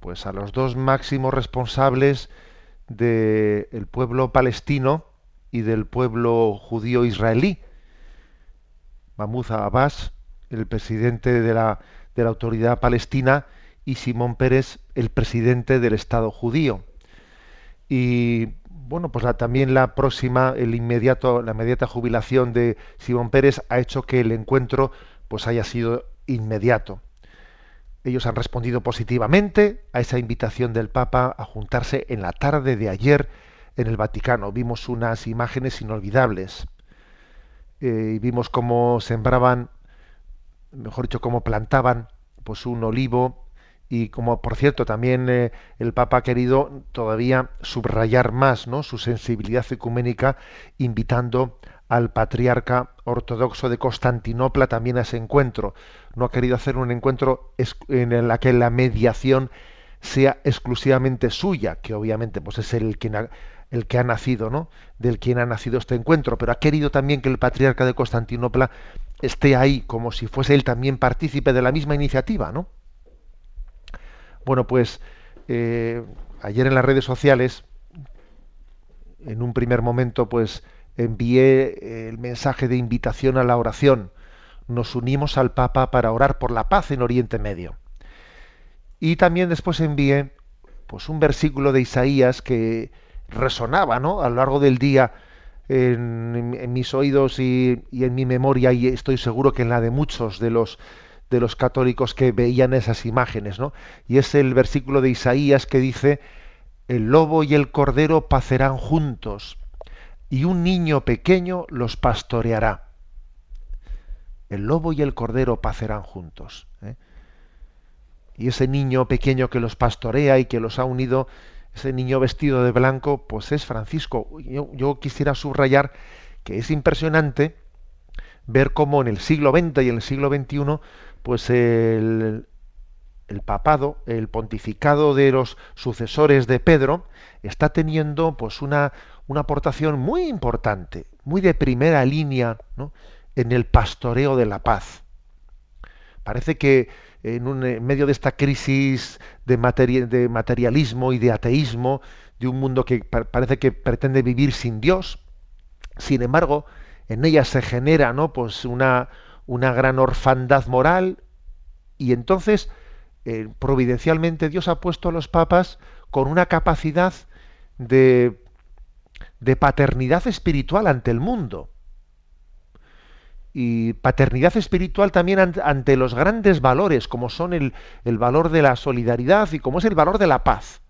pues a los dos máximos responsables del pueblo palestino y del pueblo judío israelí. Mahmoud Abbas, el presidente de la, de la autoridad palestina, y Simón Pérez, el presidente del Estado judío. Y bueno, pues también la próxima, el inmediato, la inmediata jubilación de Simón Pérez ha hecho que el encuentro pues haya sido inmediato. Ellos han respondido positivamente a esa invitación del Papa a juntarse en la tarde de ayer en el Vaticano. Vimos unas imágenes inolvidables. Eh, y vimos cómo sembraban, mejor dicho, cómo plantaban pues un olivo y como por cierto también eh, el Papa ha querido todavía subrayar más ¿no? su sensibilidad ecuménica invitando al patriarca ortodoxo de Constantinopla también a ese encuentro. No ha querido hacer un encuentro en el que la mediación sea exclusivamente suya, que obviamente pues es el quien el que ha nacido, ¿no? Del quien ha nacido este encuentro, pero ha querido también que el patriarca de Constantinopla esté ahí como si fuese él también partícipe de la misma iniciativa, ¿no? Bueno, pues eh, ayer en las redes sociales, en un primer momento, pues envié el mensaje de invitación a la oración. Nos unimos al Papa para orar por la paz en Oriente Medio. Y también después envié pues un versículo de Isaías que resonaba ¿no? a lo largo del día en, mis oídos y, en mi memoria y estoy seguro que en la de muchos de los de los católicos que veían esas imágenes, ¿no? Y es el versículo de Isaías que dice, el lobo y el cordero pacerán juntos, y un niño pequeño los pastoreará. El lobo y el cordero pacerán juntos. ¿eh? Y ese niño pequeño que los pastorea y que los ha unido, ese niño vestido de blanco, pues es Francisco. Yo, yo quisiera subrayar que es impresionante ver cómo en el siglo XX y en el siglo XXI pues el, el papado, el pontificado de los sucesores de Pedro, está teniendo pues una, una aportación muy importante, muy de primera línea en el pastoreo de la paz. Parece que en, un, en medio de esta crisis de, materialismo y de ateísmo, de un mundo que parece que pretende vivir sin Dios, sin embargo, en ella se genera ¿no? pues una, una gran orfandad moral. Y entonces eh, providencialmente Dios ha puesto a los papas con una capacidad de, de paternidad espiritual ante el mundo y paternidad espiritual también ante los grandes valores como son el, el, valor de la solidaridad y como es el valor de la paz.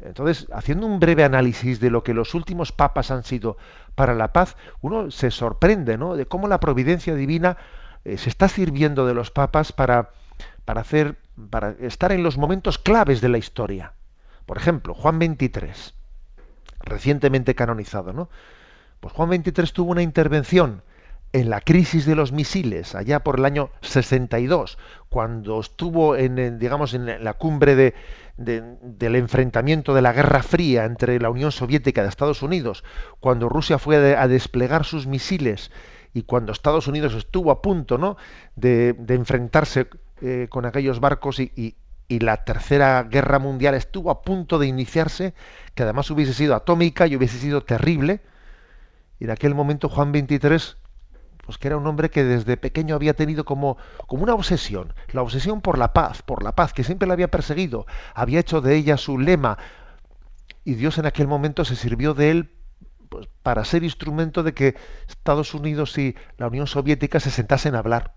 Entonces, haciendo un breve análisis de lo que los últimos papas han sido para la paz, uno se sorprende ¿no? de cómo la providencia divina eh, se está sirviendo de los papas para, para, hacer, para estar en los momentos claves de la historia. Por ejemplo, Juan 23, recientemente canonizado, ¿no? Pues Juan 23 tuvo una intervención en la crisis de los misiles, allá por el año 62, cuando estuvo en, digamos, en la cumbre de, del enfrentamiento de la Guerra Fría entre la Unión Soviética y Estados Unidos, cuando Rusia fue a, desplegar sus misiles y cuando Estados Unidos estuvo a punto ¿no? de, enfrentarse eh, con aquellos barcos y, la Tercera Guerra Mundial estuvo a punto de iniciarse, que además hubiese sido atómica y hubiese sido terrible, y en aquel momento Juan 23 pues que era un hombre que desde pequeño había tenido como, como una obsesión, la obsesión por la paz, por la paz, que siempre la había perseguido, había hecho de ella su lema, y Dios en aquel momento se sirvió de él pues, para ser instrumento de que Estados Unidos y la Unión Soviética se sentasen a hablar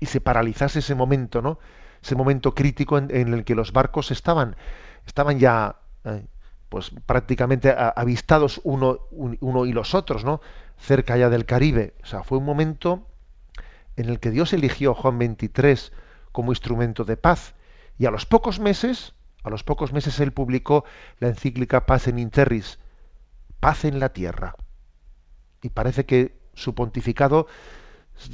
y se paralizase ese momento, ¿no? Ese momento crítico en, el que los barcos estaban, estaban ya eh, pues prácticamente avistados uno, uno y los otros, ¿no? cerca ya del Caribe. O sea, fue un momento en el que Dios eligió a Juan 23 como instrumento de paz. Y a los pocos meses, a los pocos meses él publicó la encíclica Paz en Interris, paz en la tierra. Y parece que su pontificado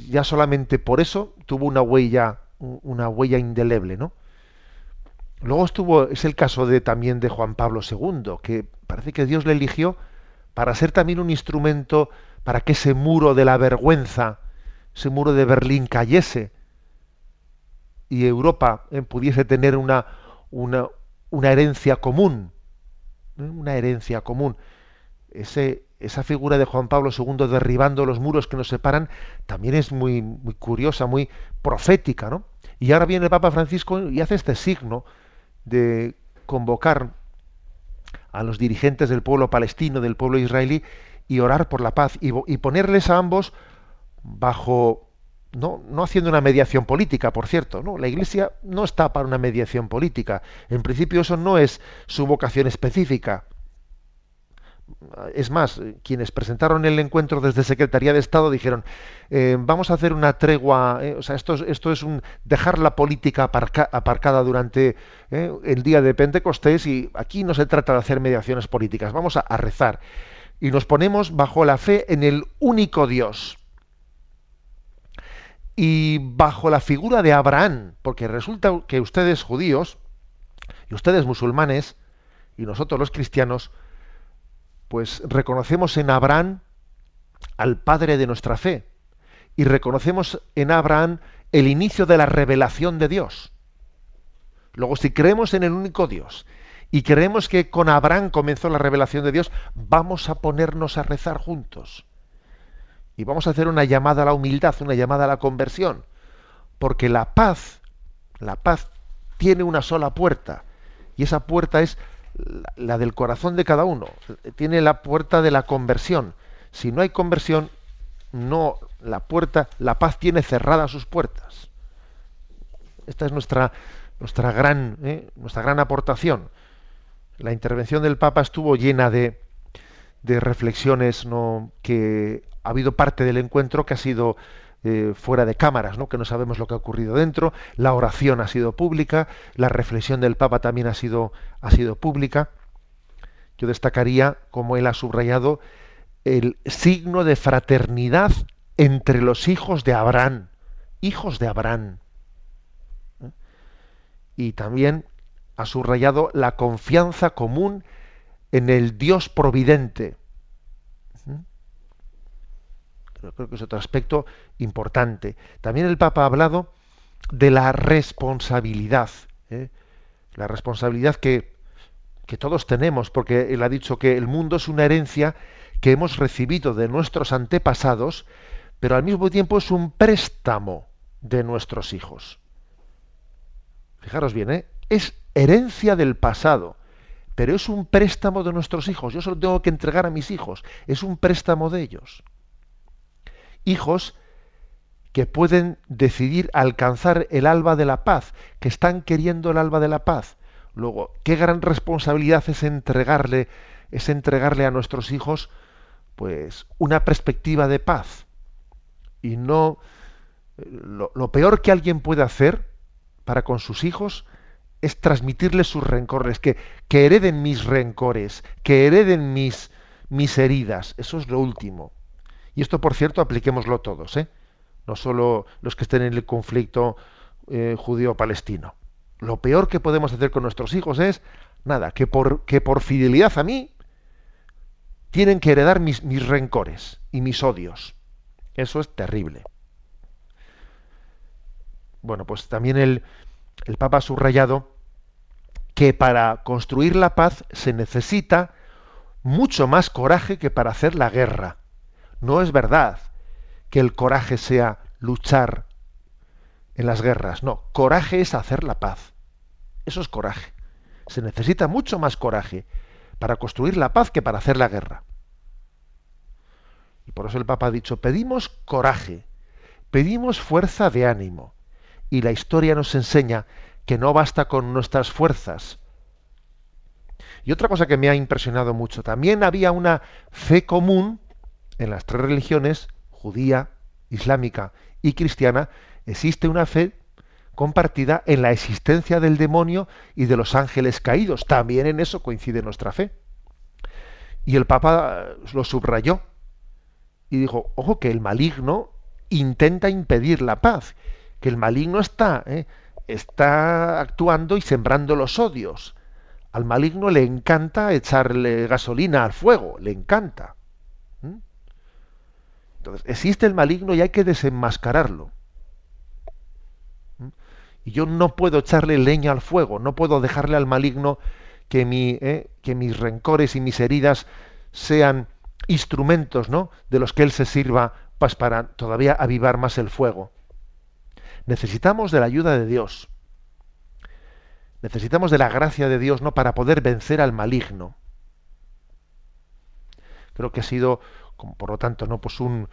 ya solamente por eso tuvo una huella, una huella indeleble, ¿no? Luego estuvo, es el caso de también de Juan Pablo II, que parece que Dios le eligió para ser también un instrumento para que ese muro de la vergüenza, ese muro de Berlín cayese y Europa eh, pudiese tener una, una, una herencia común, ¿eh? una herencia común. Esa figura de Juan Pablo II derribando los muros que nos separan también es muy, muy curiosa, muy profética, ¿no? Y ahora viene el Papa Francisco y hace este signo de convocar a los dirigentes del pueblo palestino, del pueblo israelí, y orar por la paz y, ponerles a ambos bajo no, no haciendo una mediación política, por cierto, ¿no? La Iglesia no está para una mediación política. En principio eso no es su vocación específica. Es más, quienes presentaron el encuentro desde Secretaría de Estado dijeron, eh, vamos a hacer una tregua, eh, o sea, esto, esto es un dejar la política aparcada durante eh, el día de Pentecostés y aquí no se trata de hacer mediaciones políticas, vamos a, a rezar. Y nos ponemos bajo la fe en el único Dios y bajo la figura de Abraham, porque resulta que ustedes judíos y ustedes musulmanes y nosotros los cristianos, pues reconocemos en Abraham al padre de nuestra fe y reconocemos en Abraham el inicio de la revelación de Dios. Luego, si creemos en el único Dios y creemos que con Abraham comenzó la revelación de Dios, vamos a ponernos a rezar juntos. Y vamos a hacer una llamada a la humildad, una llamada a la conversión. Porque la paz, la paz tiene una sola puerta. Y esa puerta es la, del corazón de cada uno. Tiene la puerta de la conversión. Si no hay conversión, no la puerta, la paz tiene cerradas sus puertas. Esta es nuestra nuestra gran ¿eh? nuestra gran aportación. La intervención del Papa estuvo llena de, de reflexiones ¿no? que ha habido parte del encuentro que ha sido eh, fuera de cámaras, ¿no? que no sabemos lo que ha ocurrido dentro, la oración ha sido pública, la reflexión del Papa también ha sido, ha sido pública. Yo destacaría, como él ha subrayado, el signo de fraternidad entre los hijos de Abraham, hijos de Abraham. ¿Eh? Y también ha subrayado la confianza común en el Dios providente creo que es otro aspecto importante. También el Papa ha hablado de la responsabilidad, ¿eh? la responsabilidad que, que todos tenemos, porque él ha dicho que el mundo es una herencia que hemos recibido de nuestros antepasados, pero al mismo tiempo es un préstamo de nuestros hijos. Fijaros bien, ¿eh? es herencia del pasado, pero es un préstamo de nuestros hijos. Yo solo tengo que entregar a mis hijos, es un préstamo de ellos hijos que pueden decidir alcanzar el alba de la paz, que están queriendo el alba de la paz. Luego, qué gran responsabilidad es entregarle, es entregarle a nuestros hijos, pues, una perspectiva de paz. Y no lo, peor que alguien puede hacer para con sus hijos es transmitirles sus rencores, que, que hereden mis rencores, que hereden mis, mis heridas. Eso es lo último. Y esto, por cierto, apliquémoslo todos, ¿eh? no solo los que estén en el conflicto eh, judío-palestino. Lo peor que podemos hacer con nuestros hijos es, nada, que por, que por fidelidad a mí tienen que heredar mis, mis rencores y mis odios. Eso es terrible. Bueno, pues también el, el Papa ha subrayado que para construir la paz se necesita mucho más coraje que para hacer la guerra. No es verdad que el coraje sea luchar en las guerras. No, coraje es hacer la paz. Eso es coraje. Se necesita mucho más coraje para construir la paz que para hacer la guerra. Y por eso el Papa ha dicho, pedimos coraje, pedimos fuerza de ánimo. Y la historia nos enseña que no basta con nuestras fuerzas. Y otra cosa que me ha impresionado mucho, también había una fe común en las tres religiones, judía, islámica y cristiana, existe una fe compartida en la existencia del demonio y de los ángeles caídos. También en eso coincide nuestra fe. Y el Papa lo subrayó y dijo, ojo, que el maligno intenta impedir la paz, que el maligno está, ¿eh? está actuando y sembrando los odios. Al maligno le encanta echarle gasolina al fuego, le encanta. Entonces, existe el maligno y hay que desenmascararlo. Y yo no puedo echarle leña al fuego, no puedo dejarle al maligno que, mi, eh, que mis rencores y mis heridas sean instrumentos ¿no? de los que él se sirva pues, para todavía avivar más el fuego. Necesitamos de la ayuda de Dios. Necesitamos de la gracia de Dios ¿no? para poder vencer al maligno. Creo que ha sido, por lo tanto, ¿no? pues un,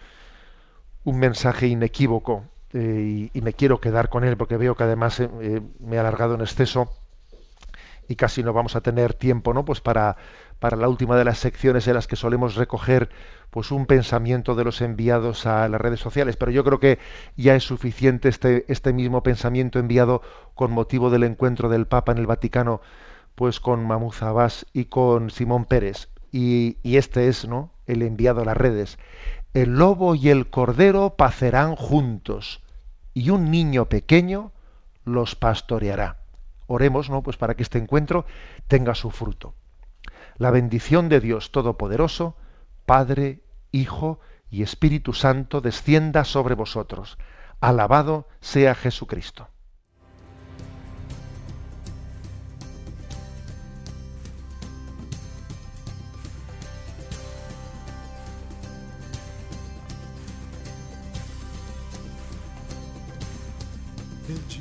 un mensaje inequívoco eh, y, me quiero quedar con él porque veo que además eh, eh, me he alargado en exceso y casi no vamos a tener tiempo no pues para para la última de las secciones en las que solemos recoger pues un pensamiento de los enviados a las redes sociales. Pero yo creo que ya es suficiente este este mismo pensamiento enviado con motivo del encuentro del Papa en el Vaticano pues con Mahmoud Abbas y con Simón Pérez. Y, y este es no el enviado a las redes el lobo y el cordero pacerán juntos y un niño pequeño los pastoreará. Oremos, ¿no? Pues para que este encuentro tenga su fruto. La bendición de Dios Todopoderoso, Padre, Hijo y Espíritu Santo descienda sobre vosotros. Alabado sea Jesucristo.